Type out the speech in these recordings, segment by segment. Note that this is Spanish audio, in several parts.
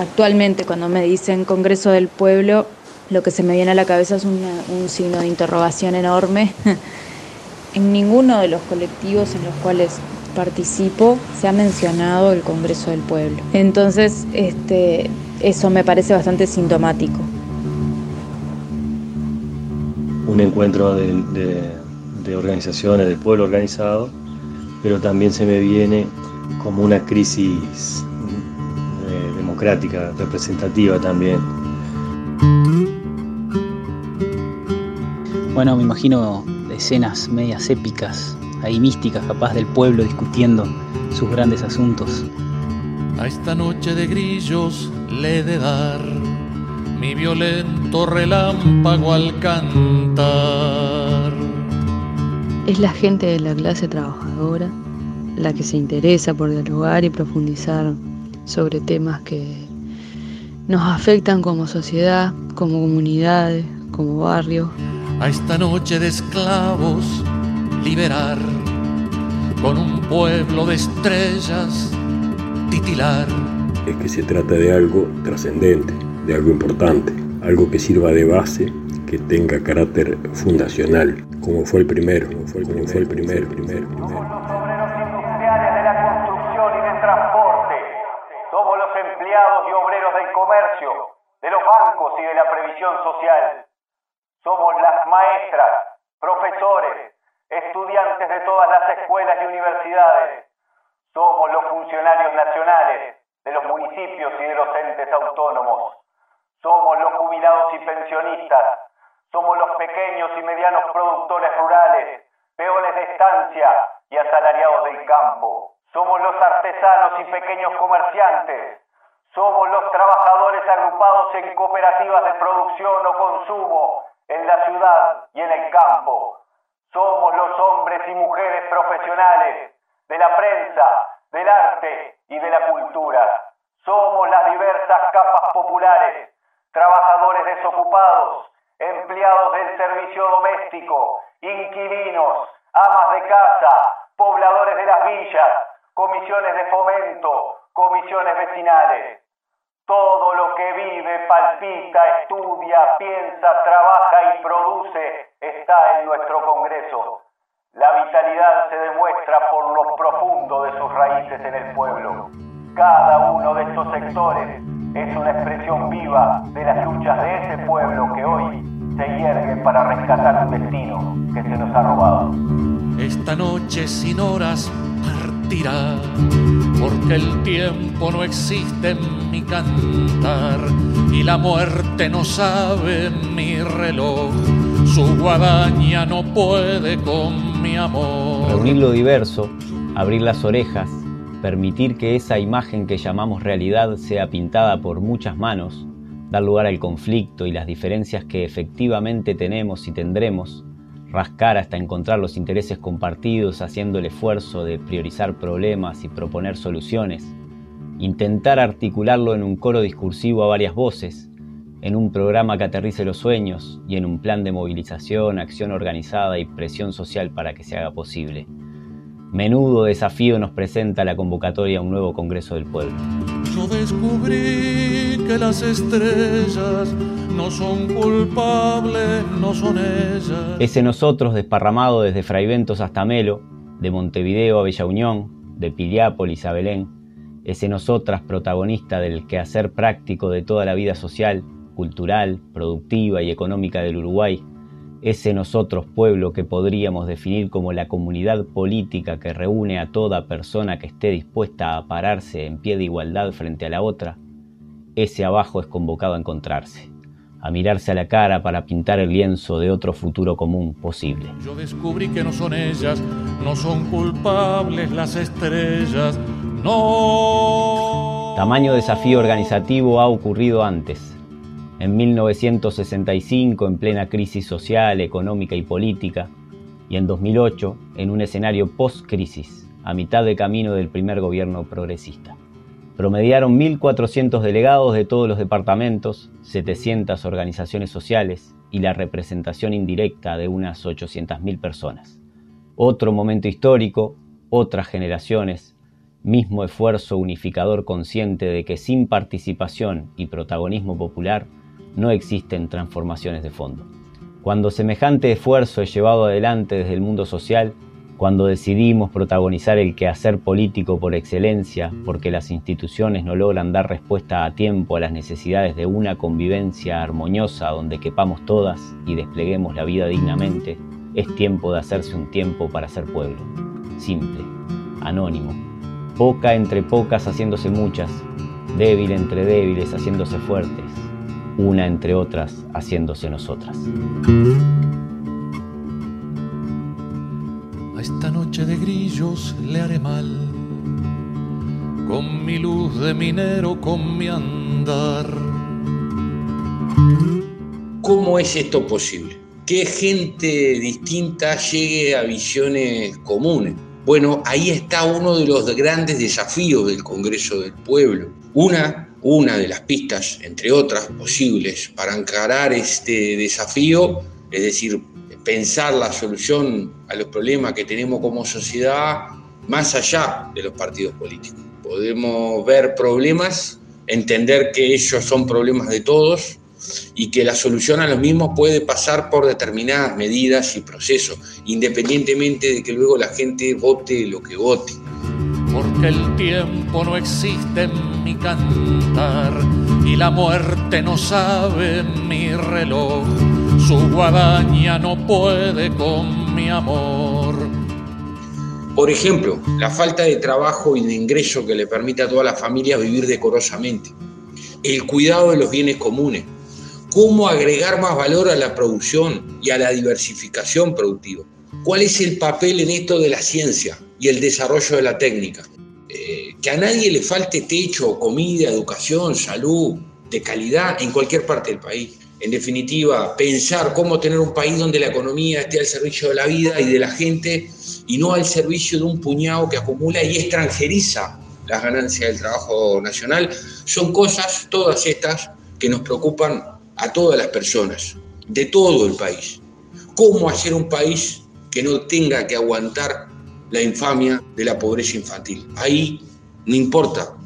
actualmente cuando me dicen Congreso del Pueblo, lo que se me viene a la cabeza es un signo de interrogación enorme. en ninguno de los colectivos en los cuales participo se ha mencionado el Congreso del Pueblo. Entonces, este, eso me parece bastante sintomático. Un encuentro de, organizaciones, del pueblo organizado, pero también se me viene como una crisis democrática, representativa también. Bueno, me imagino escenas medias épicas, ahí místicas, capaz del pueblo discutiendo sus grandes asuntos. A esta noche de grillos le de dar mi violento relámpago al cantar. Es la gente de la clase trabajadora la que se interesa por dialogar y profundizar sobre temas que nos afectan como sociedad, como comunidades, como barrio a esta noche de esclavos liberar, con un pueblo de estrellas titilar. Es que se trata de algo trascendente, de algo importante, algo que sirva de base, que tenga carácter fundacional, como fue el primero, como fue el, como fue el primero, primero, primero. Somos los obreros industriales de la construcción y del transporte, somos los empleados y obreros del comercio, de los bancos y de la previsión social. Somos las maestras, profesores, estudiantes de todas las escuelas y universidades. Somos los funcionarios nacionales de los municipios y de los entes autónomos. Somos los jubilados y pensionistas. Somos los pequeños y medianos productores rurales, peones de estancia y asalariados del campo. Somos los artesanos y pequeños comerciantes. Somos los trabajadores agrupados en cooperativas de producción o consumo en la ciudad y en el campo. Somos los hombres y mujeres profesionales de la prensa, del arte y de la cultura. Somos las diversas capas populares, trabajadores desocupados, empleados del servicio doméstico, inquilinos, amas de casa, pobladores de las villas, comisiones de fomento, comisiones vecinales. Todo lo que vive, palpita, estudia, piensa, trabaja y produce está en nuestro Congreso. La vitalidad se demuestra por lo profundo de sus raíces en el pueblo. Cada uno de estos sectores es una expresión viva de las luchas de ese pueblo que hoy se hiergue para rescatar un destino que se nos ha robado. Esta noche sin horas porque el tiempo no existe en mi cantar y la muerte no sabe en mi reloj. Su guadaña no puede con mi amor. Reunir lo diverso, abrir las orejas, permitir que esa imagen que llamamos realidad sea pintada por muchas manos, dar lugar al conflicto y las diferencias que efectivamente tenemos y tendremos, rascar hasta encontrar los intereses compartidos haciendo el esfuerzo de priorizar problemas y proponer soluciones, intentar articularlo en un coro discursivo a varias voces, en un programa que aterrice los sueños y en un plan de movilización, acción organizada y presión social para que se haga posible. Menudo desafío nos presenta la convocatoria a un nuevo Congreso del Pueblo. Yo descubrí que las estrellas no son culpables, no son ellas. Ese nosotros desparramado desde Fraiventos hasta Melo, de Montevideo a Bella Unión, de Piliápolis a Belén, ese nosotras protagonista del quehacer práctico de toda la vida social, cultural, productiva y económica del Uruguay, ese nosotros pueblo que podríamos definir como la comunidad política que reúne a toda persona que esté dispuesta a pararse en pie de igualdad frente a la otra, ese abajo es convocado a encontrarse, a mirarse a la cara para pintar el lienzo de otro futuro común posible. Yo descubrí que no son ellas, no son culpables las estrellas, no. Tamaño desafío organizativo ha ocurrido antes en 1965 en plena crisis social, económica y política, y en 2008 en un escenario post-crisis, a mitad de camino del primer gobierno progresista. Promediaron 1.400 delegados de todos los departamentos, 700 organizaciones sociales y la representación indirecta de unas 800.000 personas. Otro momento histórico, otras generaciones, mismo esfuerzo unificador consciente de que sin participación y protagonismo popular no existen transformaciones de fondo. Cuando semejante esfuerzo es llevado adelante desde el mundo social, cuando decidimos protagonizar el quehacer político por excelencia, porque las instituciones no logran dar respuesta a tiempo a las necesidades de una convivencia armoniosa donde quepamos todas y despleguemos la vida dignamente, es tiempo de hacerse un tiempo para ser pueblo. Simple, anónimo, poca entre pocas haciéndose muchas, débil entre débiles haciéndose fuertes, una entre otras haciéndose nosotras. A esta noche de grillos le haré mal, con mi luz de minero, con mi andar. ¿Cómo es esto posible? Que gente distinta llegue a visiones comunes. Bueno, ahí está uno de los grandes desafíos del Congreso del Pueblo. Una una de las pistas, entre otras posibles, para encarar este desafío, es decir, pensar la solución a los problemas que tenemos como sociedad más allá de los partidos políticos. Podemos ver problemas, entender que ellos son problemas de todos y que la solución a los mismos puede pasar por determinadas medidas y procesos, independientemente de que luego la gente vote lo que vote porque el tiempo no existe en mi cantar y la muerte no sabe mi reloj. Su guadaña no puede con mi amor. Por ejemplo, la falta de trabajo y de ingreso que le permite a todas las familias vivir decorosamente. El cuidado de los bienes comunes. Cómo agregar más valor a la producción y a la diversificación productiva. ¿Cuál es el papel en esto de la ciencia? y el desarrollo de la técnica. Eh, que a nadie le falte techo, comida, educación, salud, de calidad en cualquier parte del país. En definitiva, pensar cómo tener un país donde la economía esté al servicio de la vida y de la gente y no al servicio de un puñado que acumula y extranjeriza las ganancias del trabajo nacional, son cosas, todas estas, que nos preocupan a todas las personas, de todo el país. ¿Cómo hacer un país que no tenga que aguantar la infamia de la pobreza infantil. Ahí no importa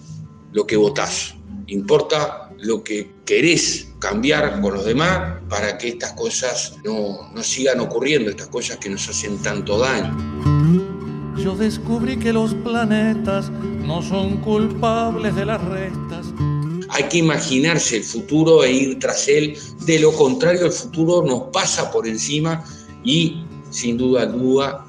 lo que votás, importa lo que querés cambiar con los demás para que estas cosas no, no sigan ocurriendo, estas cosas que nos hacen tanto daño. Yo descubrí que los planetas no son culpables de las restas. Hay que imaginarse el futuro e ir tras él. De lo contrario, el futuro nos pasa por encima y, sin duda alguna,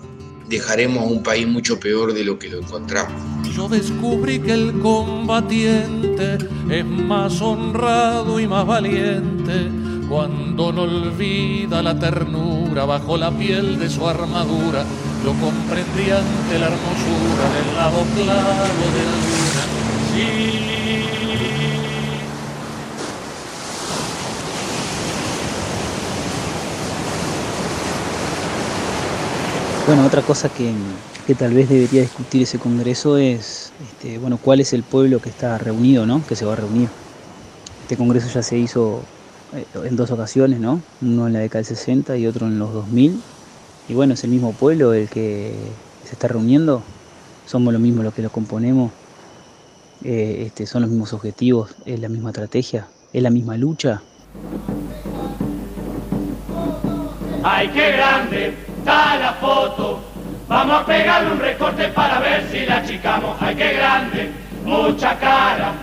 dejaremos un país mucho peor de lo que lo encontramos. Yo descubrí que el combatiente es más honrado y más valiente cuando no olvida la ternura bajo la piel de su armadura. Lo comprendí ante la hermosura del lado claro de la luna. Bueno, otra cosa que, tal vez debería discutir ese Congreso es, este, bueno, cuál es el pueblo que está reunido, ¿no? Que se va a reunir. Este Congreso ya se hizo eh, en dos ocasiones, ¿no? Uno en la década del 60 y otro en los 2000. Y bueno, es el mismo pueblo el que se está reuniendo. Somos los mismos los que lo componemos. Eh, este, son los mismos objetivos, es la misma estrategia, es la misma lucha. ¡Ay, qué grande! La foto. Vamos a pegarle un recorte para ver si la achicamos. Ay, qué grande, mucha cara,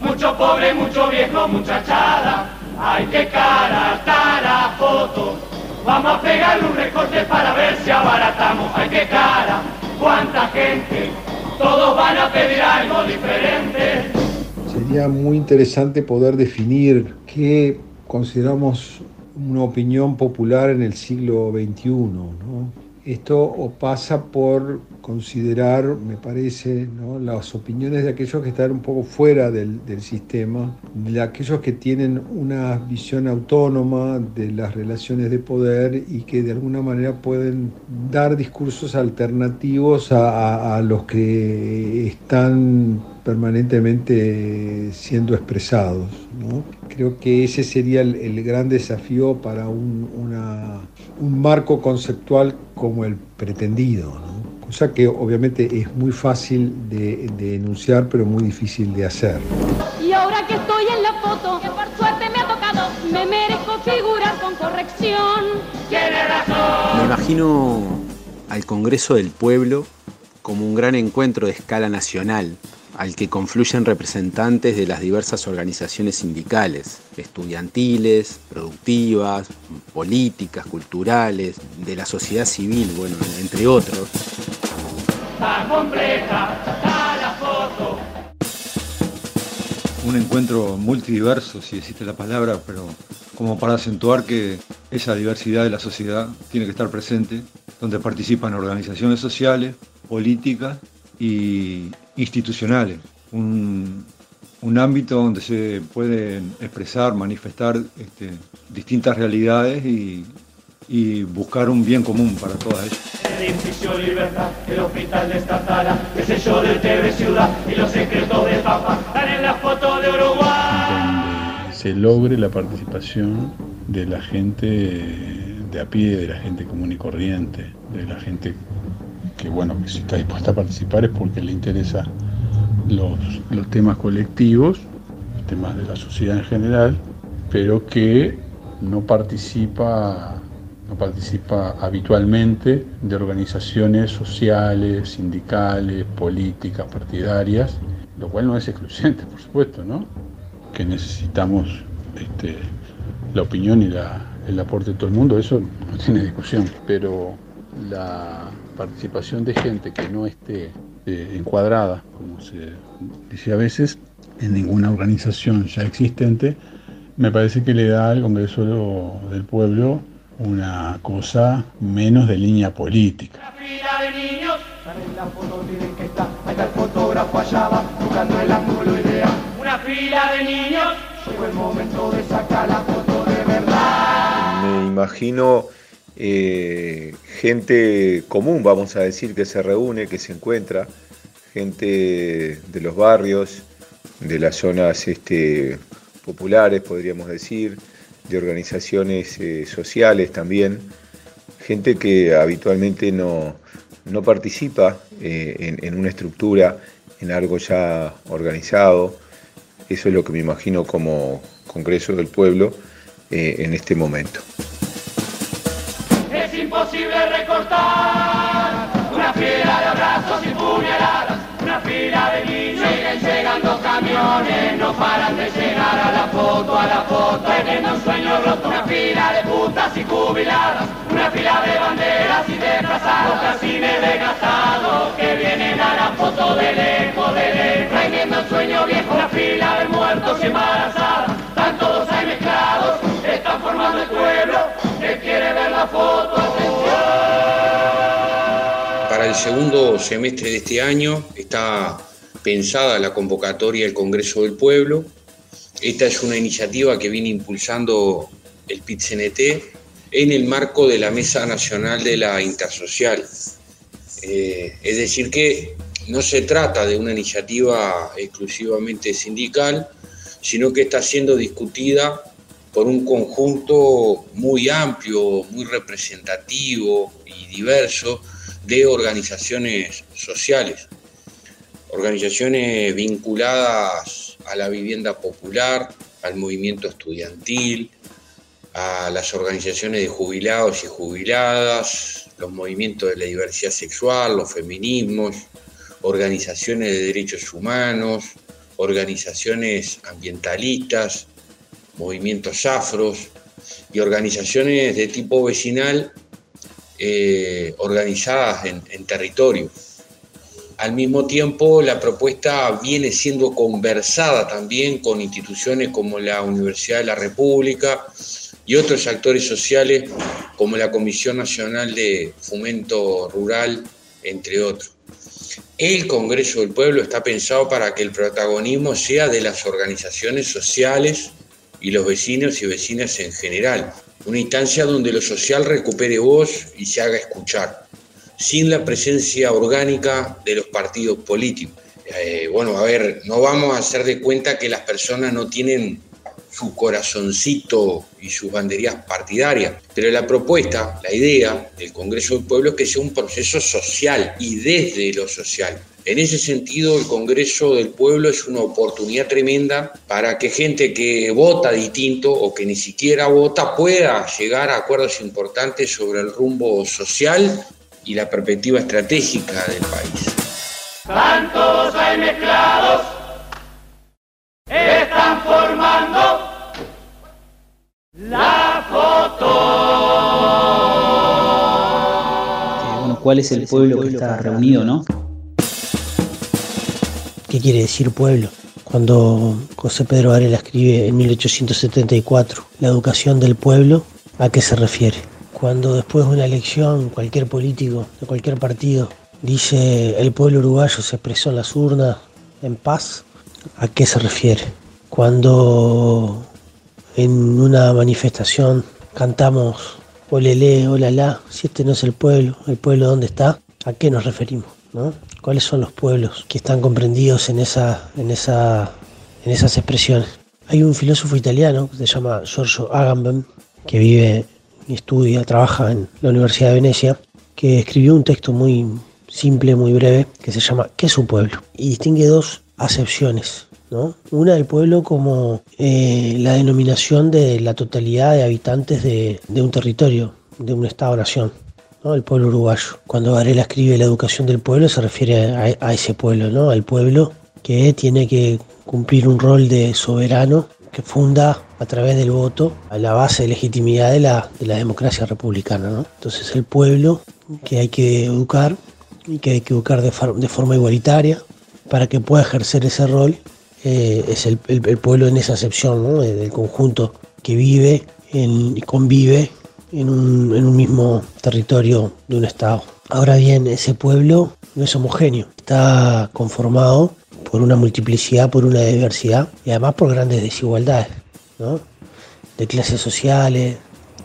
mucho pobre, mucho viejo, muchachada. Ay, qué cara está la foto. Vamos a pegarle un recorte para ver si abaratamos. Ay, qué cara, cuánta gente. Todos van a pedir algo diferente. Sería muy interesante poder definir qué consideramos una opinión popular en el siglo XXI. ¿no? Esto pasa por considerar, me parece, ¿no? las opiniones de aquellos que están un poco fuera del, sistema, de aquellos que tienen una visión autónoma de las relaciones de poder y que de alguna manera pueden dar discursos alternativos a los que están permanentemente siendo expresados. ¿no? Creo que ese sería el, el gran desafío para un, una, un, marco conceptual como el pretendido, ¿no? cosa que obviamente es muy fácil de, de enunciar, pero muy difícil de hacer. Y ahora que estoy en la foto, que por suerte me ha tocado, me merezco figurar con corrección. Tiene razón. Me imagino al Congreso del Pueblo como un gran encuentro de escala nacional, al que confluyen representantes de las diversas organizaciones sindicales, estudiantiles, productivas, políticas, culturales, de la sociedad civil, bueno, entre otros. Está completa, está la foto. Un encuentro multidiverso, si existe la palabra, pero como para acentuar que esa diversidad de la sociedad tiene que estar presente, donde participan organizaciones sociales, políticas y institucionales. Un, un ámbito donde se pueden expresar, manifestar este, distintas realidades y, y buscar un bien común para todas ellas. Edificio Libertad, el hospital de esta sala, el sello del TV Ciudad y los secretos de Papa están en la foto de Uruguay. Donde se logre la participación de la gente de a pie, de la gente común y corriente, de la gente que bueno, que si está dispuesta a participar es porque le interesa los, los temas colectivos, los temas de la sociedad en general, pero que no participa no participa habitualmente de organizaciones sociales, sindicales, políticas, partidarias, lo cual no es excluyente, por supuesto, ¿no? Que necesitamos este, la opinión y la, el aporte de todo el mundo, eso no tiene discusión, pero la participación de gente que no esté eh, encuadrada, como se dice a veces, en ninguna organización ya existente, me parece que le da al Congreso del Pueblo una cosa menos de línea política. Una fila de niños, en la foto tienen que estar, ahí está el fotógrafo allá va, buscando el ángulo ideal. Una fila de niños, llegó el momento de sacar la foto de verdad. Me imagino eh, gente común, vamos a decir, que se reúne, que se encuentra, gente de los barrios, de las zonas este, populares, podríamos decir, de organizaciones eh, sociales también, gente que habitualmente no, no participa eh, en, una estructura, en algo ya organizado. Eso es lo que me imagino como Congreso del Pueblo en este momento. Una fila de abrazos y puñaladas, una fila de niños. Siguen llegando camiones, no paran de llegar a la foto, a la foto, teniendo un sueño roto. Una fila de putas y jubiladas, una fila de banderas y desplazados, casines desgastados que vienen a la foto de lejos, de lejos, trayendo sueño segundo semestre de este año está pensada la convocatoria del Congreso del Pueblo. Esta es una iniciativa que viene impulsando el PIT-CNT en el marco de la Mesa Nacional de la Intersocial. Eh, es decir, que no se trata de una iniciativa exclusivamente sindical, sino que está siendo discutida por un conjunto muy amplio, muy representativo y diverso de organizaciones sociales organizaciones vinculadas a la vivienda popular, al movimiento estudiantil, a las organizaciones de jubilados y jubiladas, los movimientos de la diversidad sexual, los feminismos, organizaciones de derechos humanos, organizaciones ambientalistas, movimientos afros y organizaciones de tipo vecinal eh, organizadas en, en territorio. Al mismo tiempo, la propuesta viene siendo conversada también con instituciones como la Universidad de la República y otros actores sociales como la Comisión Nacional de Fomento Rural, entre otros. El Congreso del Pueblo está pensado para que el protagonismo sea de las organizaciones sociales y los vecinos y vecinas en general. Una instancia donde lo social recupere voz y se haga escuchar sin la presencia orgánica de los partidos políticos. Eh, bueno, a ver, no vamos a hacer de cuenta que las personas no tienen su corazoncito y sus banderías partidarias. Pero la propuesta, la idea del Congreso del Pueblo es que sea un proceso social y desde lo social. En ese sentido, el Congreso del Pueblo es una oportunidad tremenda para que gente que vota distinto o que ni siquiera vota pueda llegar a acuerdos importantes sobre el rumbo social y la perspectiva estratégica del país. Tantos hay mezclados, están formando la foto. bueno, ¿cuál es el pueblo que está reunido, no? ¿Qué quiere decir pueblo? Cuando José Pedro Varela escribe en 1874 La educación del pueblo, ¿a qué se refiere? Cuando después de una elección cualquier político de cualquier partido dice el pueblo uruguayo se expresó en las urnas en paz, ¿a qué se refiere? Cuando en una manifestación cantamos olele, olala, si este no es el pueblo, el pueblo dónde está, ¿a qué nos referimos? ¿no? ¿Cuáles son los pueblos que están comprendidos en, esa, en, esa, en esas expresiones? Hay un filósofo italiano que se llama Giorgio Agamben, que vive y estudia, trabaja en la Universidad de Venecia, que escribió un texto muy simple, muy breve, que se llama ¿Qué es un pueblo? Y distingue dos acepciones. ¿no? Una del pueblo como eh, la denominación de la totalidad de habitantes de, de un territorio, de un Estado-nación. ¿No? el pueblo uruguayo. Cuando Varela escribe la educación del pueblo se refiere a, ese pueblo, ¿no? al pueblo que tiene que cumplir un rol de soberano que funda a través del voto a la base de legitimidad de la, de la democracia republicana. ¿no? Entonces el pueblo que hay que educar y que hay que educar de, forma igualitaria para que pueda ejercer ese rol eh, es el, pueblo en esa acepción, ¿no? del conjunto que vive y convive en un, en un mismo territorio de un estado. Ahora bien, ese pueblo no es homogéneo, está conformado por una multiplicidad, por una diversidad y además por grandes desigualdades, ¿no? de clases sociales,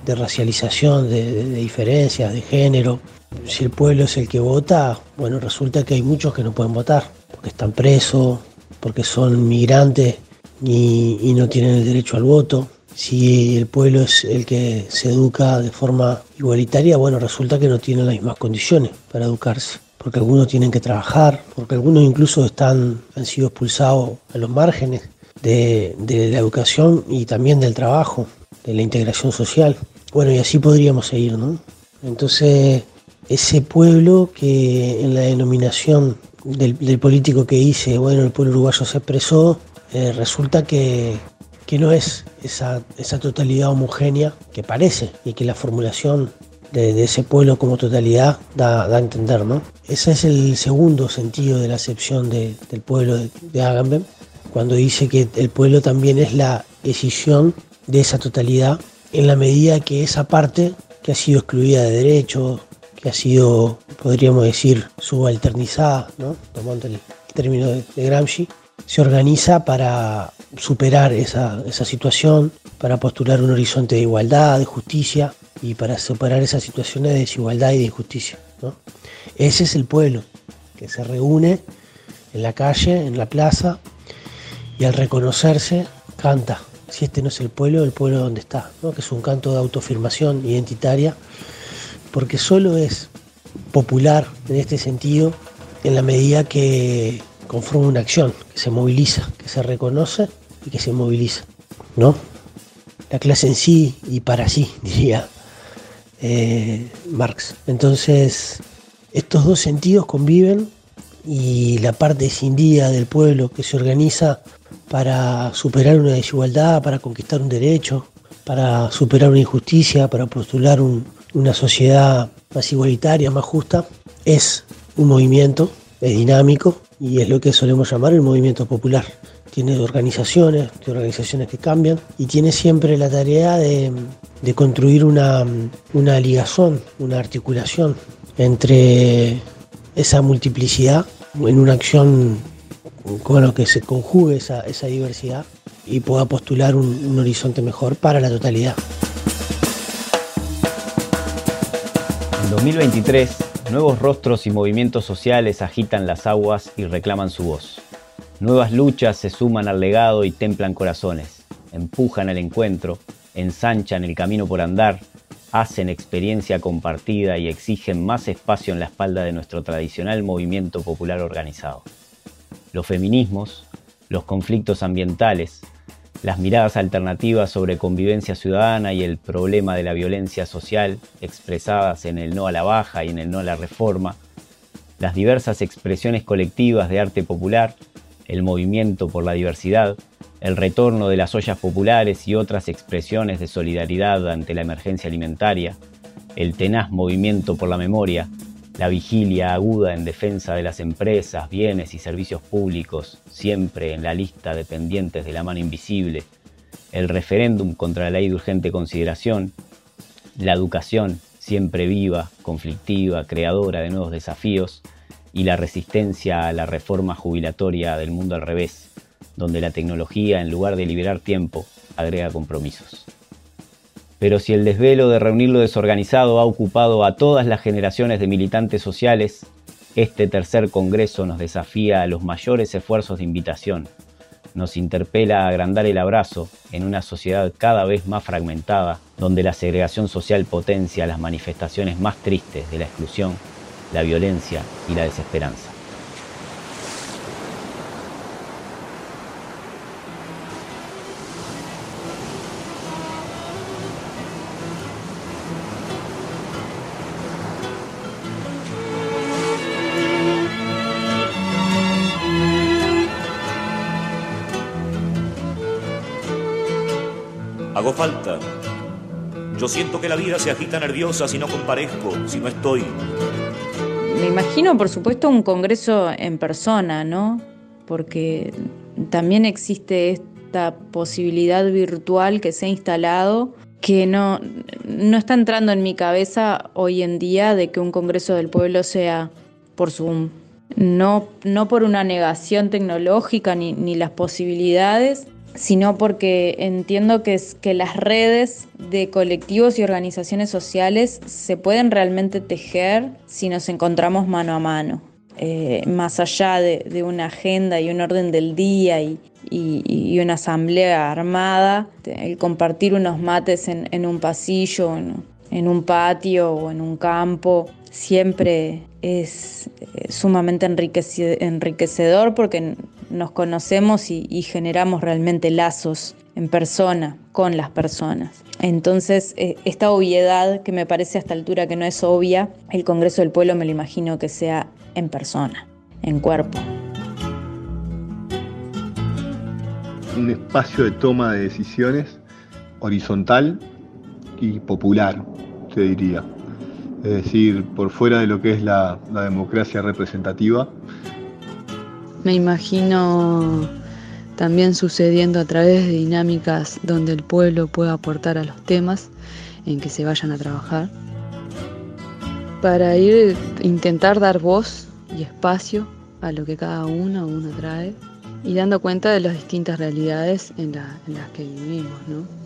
de racialización, de, diferencias, de género. Si el pueblo es el que vota, bueno, resulta que hay muchos que no pueden votar, porque están presos, porque son migrantes y no tienen el derecho al voto, si el pueblo es el que se educa de forma igualitaria, bueno, resulta que no tienen las mismas condiciones para educarse, porque algunos tienen que trabajar, porque algunos incluso están, han sido expulsados a los márgenes de, de la educación y también del trabajo, de la integración social. Bueno, y así podríamos seguir, ¿no? Entonces, ese pueblo que en la denominación del, político que dice, bueno, el pueblo uruguayo se expresó, eh, resulta que, que no es esa, totalidad homogénea que parece y que la formulación de, ese pueblo como totalidad da, a entender. ¿no? Ese es el segundo sentido de la acepción de, del pueblo de, de Agamben, cuando dice que el pueblo también es la decisión de esa totalidad en la medida que esa parte que ha sido excluida de derechos, que ha sido, podríamos decir, subalternizada, ¿no? tomando el término de Gramsci, se organiza para superar esa, esa, situación, para postular un horizonte de igualdad, de justicia y para superar esas situaciones de desigualdad y de injusticia. Ese es el pueblo que se reúne en la calle, en la plaza y al reconocerse canta. Si este no es el pueblo, el pueblo donde está, ¿no? que es un canto de autoafirmación identitaria, porque solo es popular en este sentido en la medida que conforma una acción, que se moviliza, que se reconoce y que se moviliza, ¿no? La clase en sí y para sí, diría eh, Marx. Entonces, estos dos sentidos conviven y la parte escindida del pueblo que se organiza para superar una desigualdad, para conquistar un derecho, para superar una injusticia, para postular un, una sociedad más igualitaria, más justa, es un movimiento, es dinámico y es lo que solemos llamar el movimiento popular. Tiene organizaciones, tiene organizaciones que cambian y tiene siempre la tarea de, de construir una, una ligazón, una articulación entre esa multiplicidad en una acción con lo que se conjugue esa, esa diversidad y pueda postular un, un horizonte mejor para la totalidad. En 2023, nuevos rostros y movimientos sociales agitan las aguas y reclaman su voz. Nuevas luchas se suman al legado y templan corazones. empujan al encuentro, ensanchan el camino por andar, hacen experiencia compartida y exigen más espacio en la espalda de nuestro tradicional movimiento popular organizado. Los feminismos, los conflictos ambientales, las miradas alternativas sobre convivencia ciudadana y el problema de la violencia social expresadas en el no a la baja y en el no a la reforma, las diversas expresiones colectivas de arte popular, el movimiento por la diversidad, el retorno de las ollas populares y otras expresiones de solidaridad ante la emergencia alimentaria, el tenaz movimiento por la memoria, la vigilia aguda en defensa de las empresas, bienes y servicios públicos, siempre en la lista de pendientes de la mano invisible, el referéndum contra la ley de urgente consideración, la educación, siempre viva, conflictiva, creadora de nuevos desafíos, y la resistencia a la reforma jubilatoria del mundo al revés, donde la tecnología, en lugar de liberar tiempo, agrega compromisos. Pero si el desvelo de reunir lo desorganizado ha ocupado a todas las generaciones de militantes sociales, este tercer Congreso nos desafía a los mayores esfuerzos de invitación, nos interpela a agrandar el abrazo en una sociedad cada vez más fragmentada, donde la segregación social potencia las manifestaciones más tristes de la exclusión, la violencia y la desesperanza. Siento que la vida se agita nerviosa si no comparezco, si no estoy. Me imagino, por supuesto, un congreso en persona, ¿no? Porque también existe esta posibilidad virtual que se ha instalado que no, no está entrando en mi cabeza hoy en día de que un Congreso del Pueblo sea por Zoom. No, no por una negación tecnológica ni, ni las posibilidades, sino porque entiendo que, es, que las redes de colectivos y organizaciones sociales se pueden realmente tejer si nos encontramos mano a mano. Eh, más allá de, una agenda y un orden del día y, una asamblea armada, el compartir unos mates en, un pasillo, en, un patio o en un campo, siempre es eh, sumamente enriquecedor porque nos conocemos y, generamos realmente lazos en persona, con las personas. Entonces, eh, esta obviedad que me parece a esta altura que no es obvia, el Congreso del Pueblo me lo imagino que sea en persona, en cuerpo. Un espacio de toma de decisiones horizontal y popular, se diría. Es decir, por fuera de lo que es la democracia representativa, me imagino también sucediendo a través de dinámicas donde el pueblo pueda aportar a los temas en que se vayan a trabajar, para ir intentar dar voz y espacio a lo que cada uno uno trae y dando cuenta de las distintas realidades en las que vivimos. ¿no?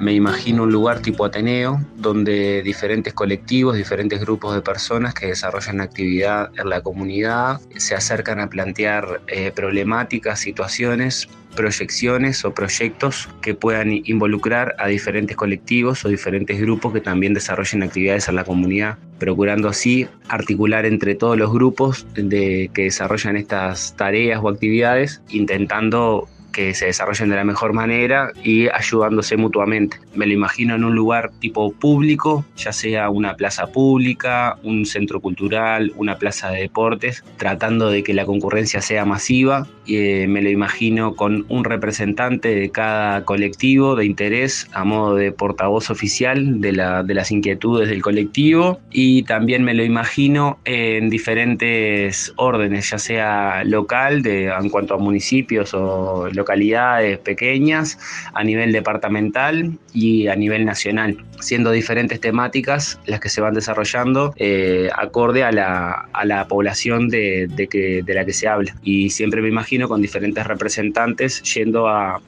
Me imagino un lugar tipo Ateneo, donde diferentes colectivos, diferentes grupos de personas que desarrollan actividad en la comunidad se acercan a plantear eh, problemáticas, situaciones, proyecciones o proyectos que puedan involucrar a diferentes colectivos o diferentes grupos que también desarrollen actividades en la comunidad, procurando así articular entre todos los grupos de, que desarrollan estas tareas o actividades, intentando que se desarrollen de la mejor manera y ayudándose mutuamente. Me lo imagino en un lugar tipo público, ya sea una plaza pública, un centro cultural, una plaza de deportes, tratando de que la concurrencia sea masiva. Eh, me lo imagino con un representante de cada colectivo de interés a modo de portavoz oficial de, la, de las inquietudes del colectivo y también me lo imagino en diferentes órdenes, ya sea local, de, en cuanto a municipios o localidades pequeñas, a nivel departamental y a nivel nacional, siendo diferentes temáticas las que se van desarrollando eh, acorde a la, a la población de, de, que, de la que se habla. Y siempre me imagino con diferentes representantes yendo a,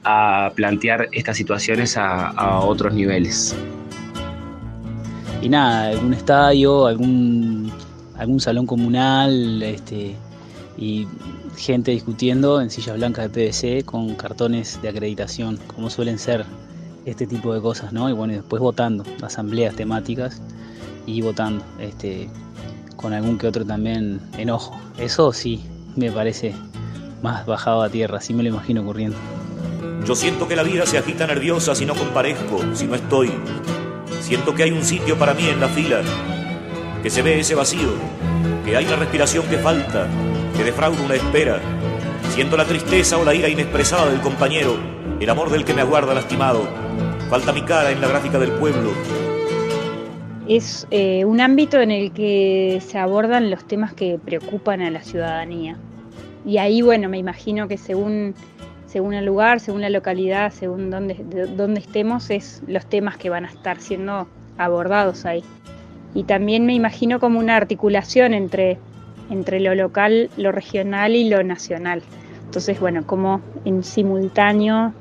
plantear estas situaciones a, a otros niveles. Y nada, algún estadio, algún, algún salón comunal, este, y gente discutiendo en sillas blancas de PVC con cartones de acreditación, como suelen ser este tipo de cosas, ¿no? Y bueno, y después votando, asambleas temáticas y votando, este, con algún que otro también enojo. Eso sí, me parece más bajado a tierra, así me lo imagino ocurriendo. Yo siento que la vida se agita nerviosa si no comparezco, si no estoy. Siento que hay un sitio para mí en la fila, que se ve ese vacío, que hay la respiración que falta, que defrauda una espera. Siento la tristeza o la ira inexpresada del compañero, el amor del que me aguarda lastimado. Falta mi cara en la gráfica del pueblo. Es eh, un ámbito en el que se abordan los temas que preocupan a la ciudadanía. Y ahí, bueno, me imagino que según, según el lugar, según la localidad, según dónde, dónde estemos, es los temas que van a estar siendo abordados ahí. Y también me imagino como una articulación entre, entre lo local, lo regional y lo nacional. Entonces, bueno, como en simultáneo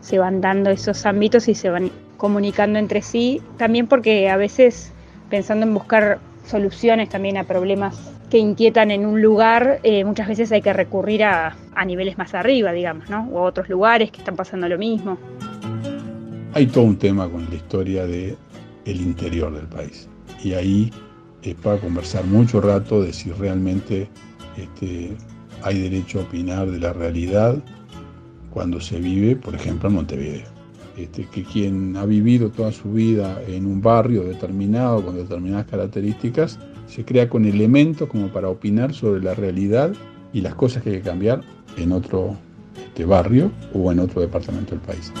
se van dando esos ámbitos y se van comunicando entre sí, también porque a veces pensando en buscar soluciones también a problemas que inquietan en un lugar, eh, muchas veces hay que recurrir a, a, niveles más arriba, digamos, ¿no? O a otros lugares que están pasando lo mismo. Hay todo un tema con la historia del el interior del país. Y ahí es para conversar mucho rato de si realmente este, hay derecho a opinar de la realidad cuando se vive, por ejemplo, en Montevideo. Este, que quien ha vivido toda su vida en un barrio determinado, con determinadas características, se crea con elementos como para opinar sobre la realidad y las cosas que hay que cambiar en otro este, barrio o en otro departamento del país.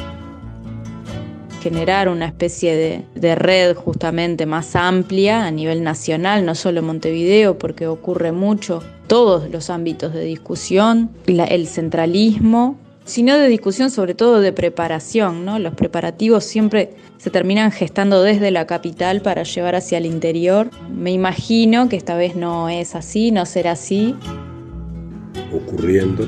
Generar una especie de, de, red justamente más amplia a nivel nacional, no solo Montevideo, porque ocurre mucho, todos los ámbitos de discusión, el centralismo, sino de discusión sobre todo de preparación, ¿no? Los preparativos siempre se terminan gestando desde la capital para llevar hacia el interior. Me imagino que esta vez no es así, no será así. Ocurriendo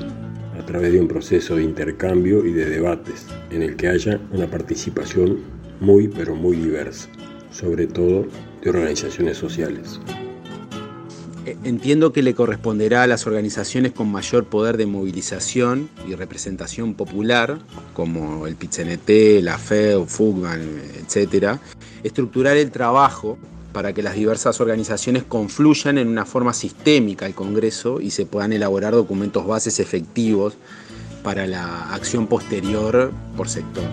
a través de un proceso de intercambio y de debates en el que haya una participación muy pero muy diversa, sobre todo de organizaciones sociales. Entiendo que le corresponderá a las organizaciones con mayor poder de movilización y representación popular, como el PITCNT, la FED, FUGMAN, etc., estructurar el trabajo para que las diversas organizaciones confluyan en una forma sistémica al Congreso y se puedan elaborar documentos bases efectivos para la acción posterior por sector.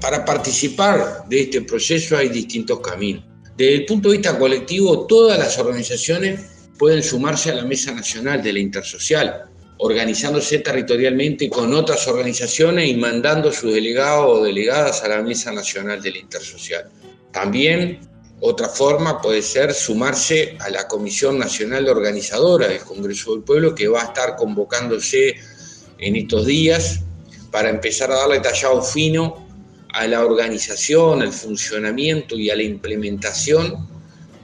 Para participar de este proceso hay distintos caminos. Desde el punto de vista colectivo, todas las organizaciones pueden sumarse a la Mesa Nacional de la Intersocial, organizándose territorialmente con otras organizaciones y mandando sus delegados o delegadas a la Mesa Nacional de la Intersocial. También otra forma puede ser sumarse a la Comisión Nacional Organizadora del Congreso del Pueblo que va a estar convocándose en estos días para empezar a darle tallado fino a la organización, al funcionamiento y a la implementación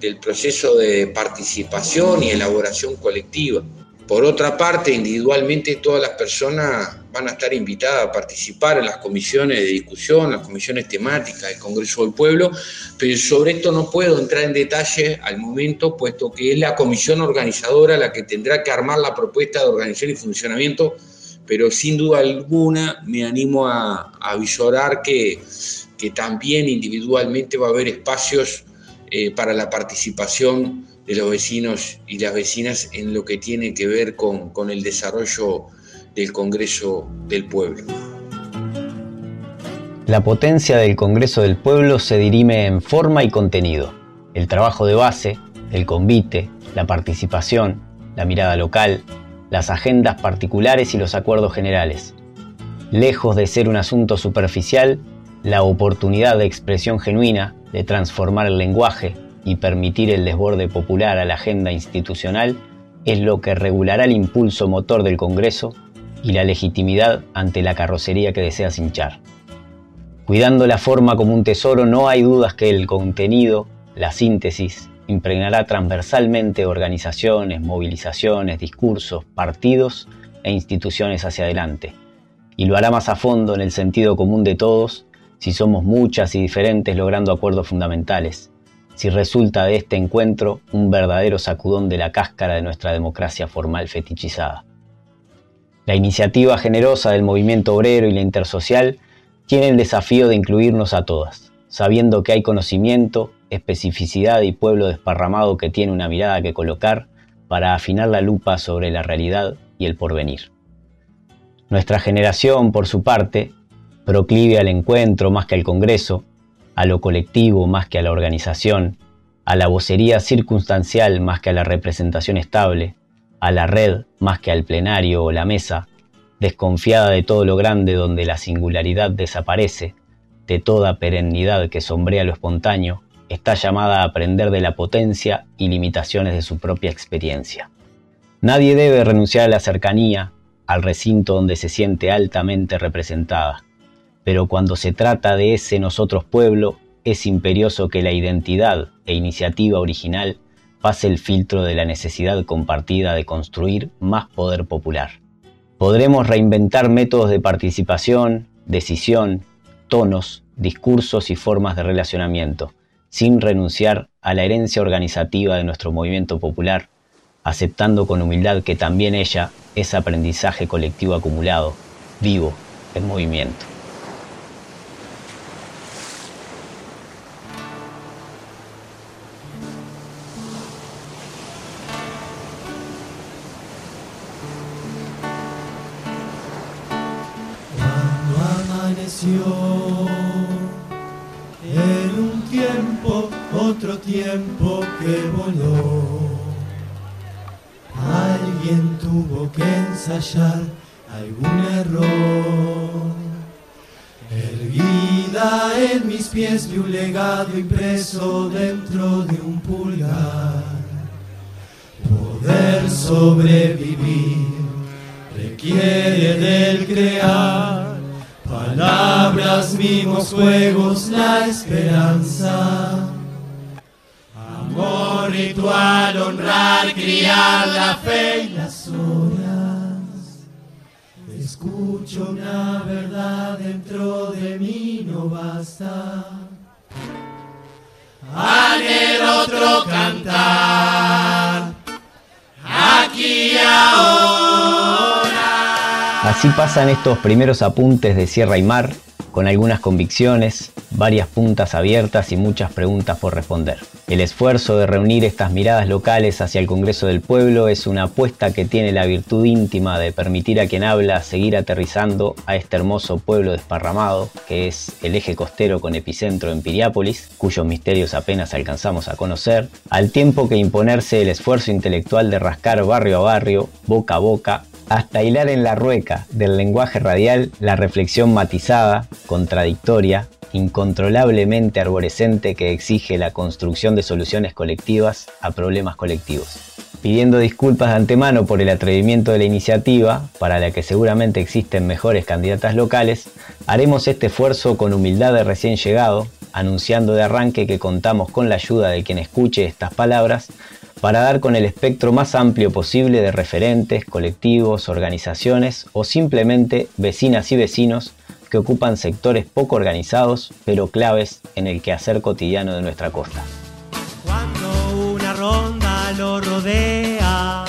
del proceso de participación y elaboración colectiva. Por otra parte, individualmente todas las personas van a estar invitadas a participar en las comisiones de discusión, las comisiones temáticas del Congreso del Pueblo, pero sobre esto no puedo entrar en detalle al momento, puesto que es la comisión organizadora la que tendrá que armar la propuesta de organización y funcionamiento pero sin duda alguna me animo a, a visorar que, que, también individualmente va a haber espacios eh, para la participación de los vecinos y las vecinas en lo que tiene que ver con, con el desarrollo del Congreso del Pueblo. La potencia del Congreso del Pueblo se dirime en forma y contenido. El trabajo de base, el convite, la participación, la mirada local, las agendas particulares y los acuerdos generales. Lejos de ser un asunto superficial, la oportunidad de expresión genuina, de transformar el lenguaje y permitir el desborde popular a la agenda institucional es lo que regulará el impulso motor del Congreso y la legitimidad ante la carrocería que desea hinchar. Cuidando la forma como un tesoro, no hay dudas que el contenido, la síntesis, impregnará transversalmente organizaciones, movilizaciones, discursos, partidos e instituciones hacia adelante. Y lo hará más a fondo en el sentido común de todos si somos muchas y diferentes logrando acuerdos fundamentales, si resulta de este encuentro un verdadero sacudón de la cáscara de nuestra democracia formal fetichizada. La iniciativa generosa del movimiento obrero y la intersocial tiene el desafío de incluirnos a todas, sabiendo que hay conocimiento, especificidad y pueblo desparramado que tiene una mirada que colocar para afinar la lupa sobre la realidad y el porvenir. Nuestra generación, por su parte, proclive al encuentro más que al Congreso, a lo colectivo más que a la organización, a la vocería circunstancial más que a la representación estable, a la red más que al plenario o la mesa, desconfiada de todo lo grande donde la singularidad desaparece, de toda perennidad que sombrea lo espontáneo, está llamada a aprender de la potencia y limitaciones de su propia experiencia. Nadie debe renunciar a la cercanía, al recinto donde se siente altamente representada, pero cuando se trata de ese nosotros pueblo, es imperioso que la identidad e iniciativa original pase el filtro de la necesidad compartida de construir más poder popular. Podremos reinventar métodos de participación, decisión, tonos, discursos y formas de relacionamiento, sin renunciar a la herencia organizativa de nuestro movimiento popular, aceptando con humildad que también ella es aprendizaje colectivo acumulado, vivo, en movimiento. En un tiempo, otro tiempo que voló. Alguien tuvo que ensayar algún error. Erguida en mis pies vi un legado impreso dentro de un pulgar. Poder sobrevivir requiere del crear Palabras, mimos, juegos, la esperanza. Amor, ritual, honrar, criar la fe y las horas. Escucho una verdad dentro de mí, no basta. el otro cantar, aquí ahora. Así pasan estos primeros apuntes de Sierra y Mar, con algunas convicciones, varias puntas abiertas y muchas preguntas por responder. El esfuerzo de reunir estas miradas locales hacia el Congreso del Pueblo es una apuesta que tiene la virtud íntima de permitir a quien habla seguir aterrizando a este hermoso pueblo desparramado, que es el eje costero con epicentro en Piriápolis, cuyos misterios apenas alcanzamos a conocer, al tiempo que imponerse el esfuerzo intelectual de rascar barrio a barrio, boca a boca, hasta hilar en la rueca del lenguaje radial la reflexión matizada, contradictoria, incontrolablemente arborescente que exige la construcción de soluciones colectivas a problemas colectivos. Pidiendo disculpas de antemano por el atrevimiento de la iniciativa, para la que seguramente existen mejores candidatas locales, haremos este esfuerzo con humildad de recién llegado, anunciando de arranque que contamos con la ayuda de quien escuche estas palabras para dar con el espectro más amplio posible de referentes, colectivos, organizaciones o simplemente vecinas y vecinos que ocupan sectores poco organizados pero claves en el quehacer cotidiano de nuestra costa. Cuando una ronda lo rodea,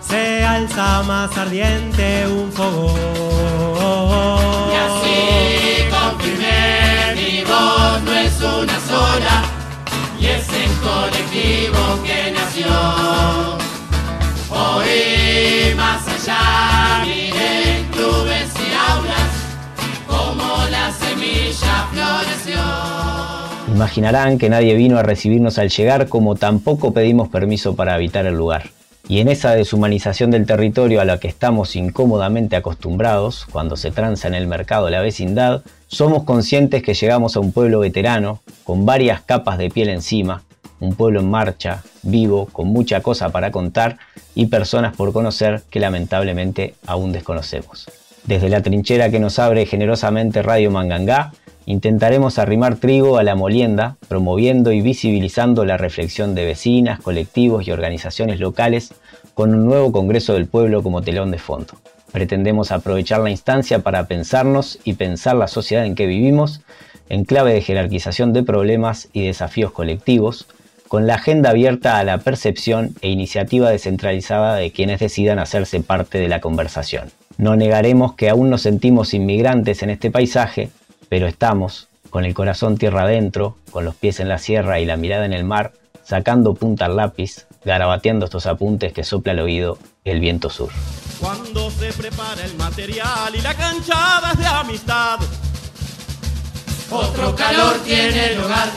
se alza más ardiente un fogón. No es una sola y es el colectivo que nació. Hoy más allá, miren clubes y aulas, como la semilla floreció. Imaginarán que nadie vino a recibirnos al llegar como tampoco pedimos permiso para habitar el lugar. Y en esa deshumanización del territorio a la que estamos incómodamente acostumbrados cuando se tranza en el mercado la vecindad, somos conscientes que llegamos a un pueblo veterano, con varias capas de piel encima, un pueblo en marcha, vivo, con mucha cosa para contar y personas por conocer que lamentablemente aún desconocemos. Desde la trinchera que nos abre generosamente Radio Mangangá, intentaremos arrimar trigo a la molienda, promoviendo y visibilizando la reflexión de vecinas, colectivos y organizaciones locales con un nuevo Congreso del Pueblo como telón de fondo. Pretendemos aprovechar la instancia para pensarnos y pensar la sociedad en que vivimos en clave de jerarquización de problemas y desafíos colectivos, con la agenda abierta a la percepción e iniciativa descentralizada de quienes decidan hacerse parte de la conversación. No negaremos que aún nos sentimos inmigrantes en este paisaje, pero estamos, con el corazón tierra adentro, con los pies en la sierra y la mirada en el mar, sacando punta al lápiz, garabateando estos apuntes que sopla al oído el viento sur. Cuando se prepara el material y la canchada de amistad, otro calor tiene lugar.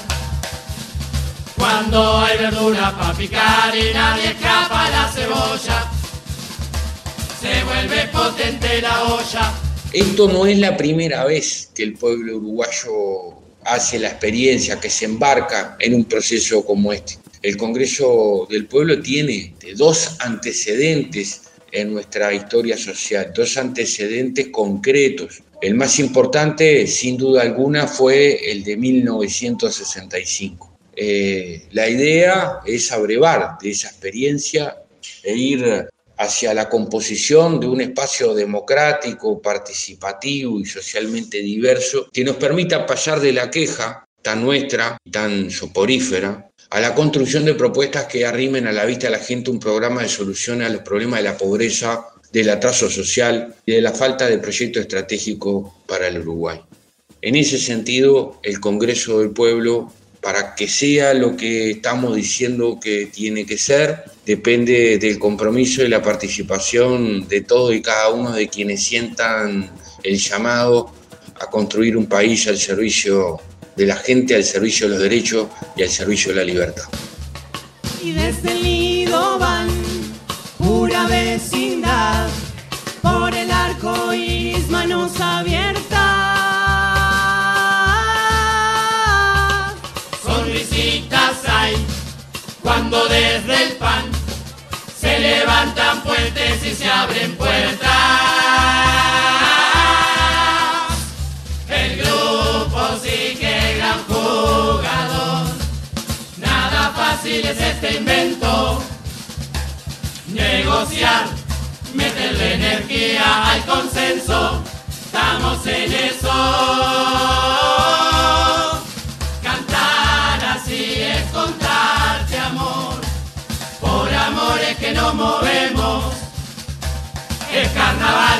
Cuando hay verdura para picar y nadie escapa la cebolla, se vuelve potente la olla. Esto no es la primera vez que el pueblo uruguayo hace la experiencia, que se embarca en un proceso como este. El Congreso del Pueblo tiene dos antecedentes en nuestra historia social, dos antecedentes concretos. El más importante, sin duda alguna, fue el de 1965. Eh, la idea es abrevar de esa experiencia e ir hacia la composición de un espacio democrático, participativo y socialmente diverso que nos permita pasar de la queja tan nuestra, tan soporífera, a la construcción de propuestas que arrimen a la vista de la gente un programa de solución a los problemas de la pobreza, del atraso social y de la falta de proyecto estratégico para el Uruguay. En ese sentido, el Congreso del Pueblo para que sea lo que estamos diciendo que tiene que ser, depende del compromiso y la participación de todos y cada uno de quienes sientan el llamado a construir un país al servicio de la gente, al servicio de los derechos y al servicio de la libertad. Y desde el nido van, pura vecindad, cuando desde el pan se levantan puentes y se abren puertas. El grupo sí que gran jugador, nada fácil es este invento. Negociar, meterle energía al consenso, estamos en eso. Que nos movemos. Es carnaval,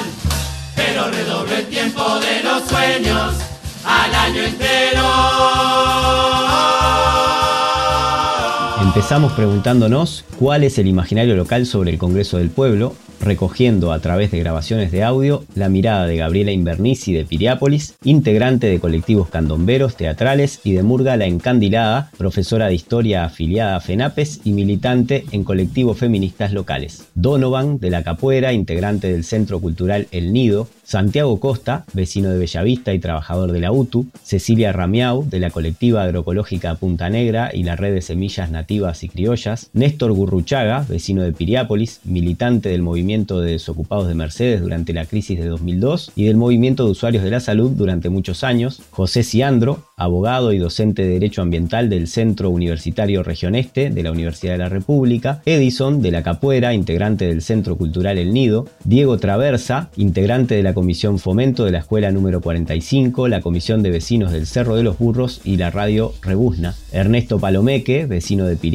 pero redoble el tiempo de los sueños al año entero. Empezamos preguntándonos cuál es el imaginario local sobre el Congreso del Pueblo, recogiendo a través de grabaciones de audio la mirada de Gabriela Invernici de Piriápolis, integrante de colectivos candomberos, teatrales y de Murga La Encandilada, profesora de historia afiliada a FENAPES y militante en colectivos feministas locales. Donovan de La Capuera, integrante del Centro Cultural El Nido, Santiago Costa, vecino de Bellavista y trabajador de la UTU, Cecilia Ramiau, de la colectiva agroecológica Punta Negra y la red de semillas nativas y criollas, Néstor Gurruchaga, vecino de Piriápolis, militante del movimiento de desocupados de Mercedes durante la crisis de 2002 y del movimiento de usuarios de la salud durante muchos años, José Ciandro, abogado y docente de Derecho Ambiental del Centro Universitario Región Este de la Universidad de la República, Edison de la Capuera, integrante del Centro Cultural El Nido, Diego Traversa, integrante de la Comisión Fomento de la Escuela número 45, la Comisión de Vecinos del Cerro de los Burros y la Radio Rebuzna, Ernesto Palomeque, vecino de Piriápolis,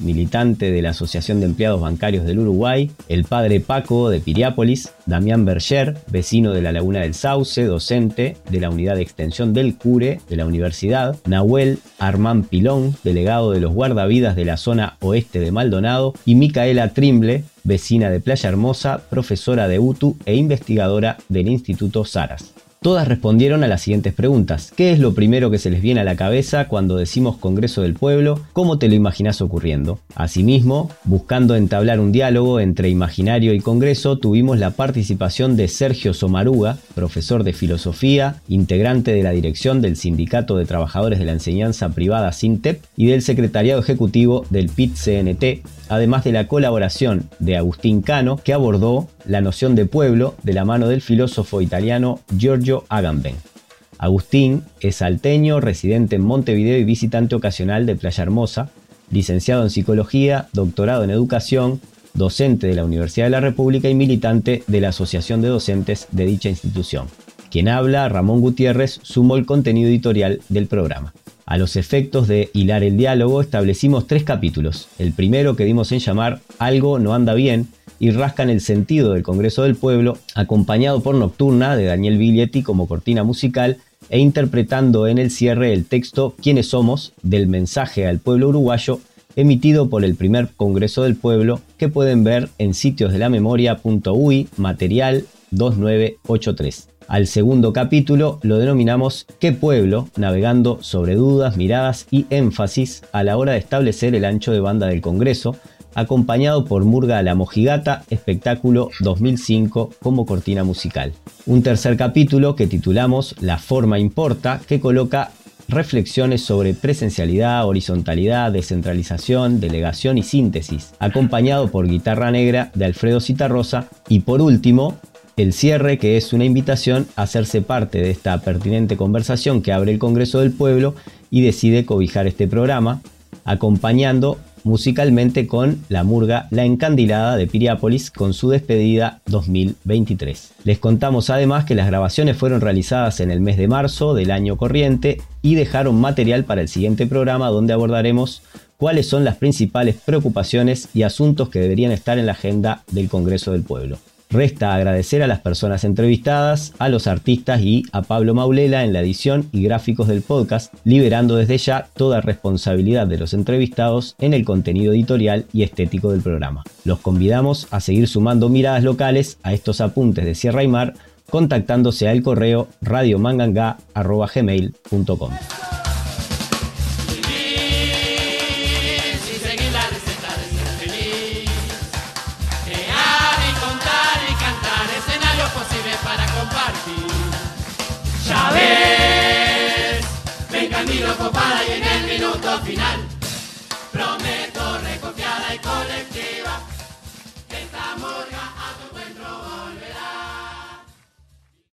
militante de la Asociación de Empleados Bancarios del Uruguay, el padre Paco de Piriápolis, Damián Berger, vecino de la Laguna del Sauce, docente de la Unidad de Extensión del Cure de la Universidad, Nahuel Armán Pilón, delegado de los guardavidas de la zona oeste de Maldonado, y Micaela Trimble, vecina de Playa Hermosa, profesora de UTU e investigadora del Instituto Saras. Todas respondieron a las siguientes preguntas. ¿Qué es lo primero que se les viene a la cabeza cuando decimos Congreso del Pueblo? ¿Cómo te lo imaginas ocurriendo? Asimismo, buscando entablar un diálogo entre imaginario y Congreso, tuvimos la participación de Sergio Somaruga, profesor de filosofía, integrante de la dirección del Sindicato de Trabajadores de la Enseñanza Privada SINTEP y del secretariado ejecutivo del PIT-CNT, además de la colaboración de Agustín Cano, que abordó la noción de pueblo de la mano del filósofo italiano Giorgio Agamben. Agustín es salteño, residente en Montevideo y visitante ocasional de Playa Hermosa, licenciado en psicología, doctorado en educación, docente de la Universidad de la República y militante de la Asociación de Docentes de dicha institución Quien habla, Ramón Gutiérrez, sumó el contenido editorial del programa. A los efectos de hilar el diálogo, establecimos tres capítulos. El primero que dimos en llamar Algo no anda bien y rascan el sentido del Congreso del Pueblo, acompañado por Nocturna de Daniel Viglietti como cortina musical e interpretando en el cierre el texto Quiénes somos del mensaje al pueblo uruguayo emitido por el primer Congreso del Pueblo que pueden ver en sitios de la memoria.ui material 2983. Al segundo capítulo lo denominamos ¿Qué pueblo? navegando sobre dudas, miradas y énfasis a la hora de establecer el ancho de banda del Congreso, acompañado por Murga la Mojigata, espectáculo 2005 como cortina musical. Un tercer capítulo que titulamos La forma importa, que coloca reflexiones sobre presencialidad, horizontalidad, descentralización, delegación y síntesis, acompañado por Guitarra Negra de Alfredo Citarrosa y por último, el cierre, que es una invitación a hacerse parte de esta pertinente conversación que abre el Congreso del Pueblo y decide cobijar este programa, acompañando musicalmente con la murga La Encandilada de Piriápolis con su despedida 2023. Les contamos además que las grabaciones fueron realizadas en el mes de marzo del año corriente y dejaron material para el siguiente programa donde abordaremos cuáles son las principales preocupaciones y asuntos que deberían estar en la agenda del Congreso del Pueblo. Resta agradecer a las personas entrevistadas, a los artistas y a Pablo Maulela en la edición y gráficos del podcast, liberando desde ya toda responsabilidad de los entrevistados en el contenido editorial y estético del programa. Los convidamos a seguir sumando miradas locales a estos apuntes de Sierra y Mar contactándose al correo radiomanganga.gmail.com. final. Prometo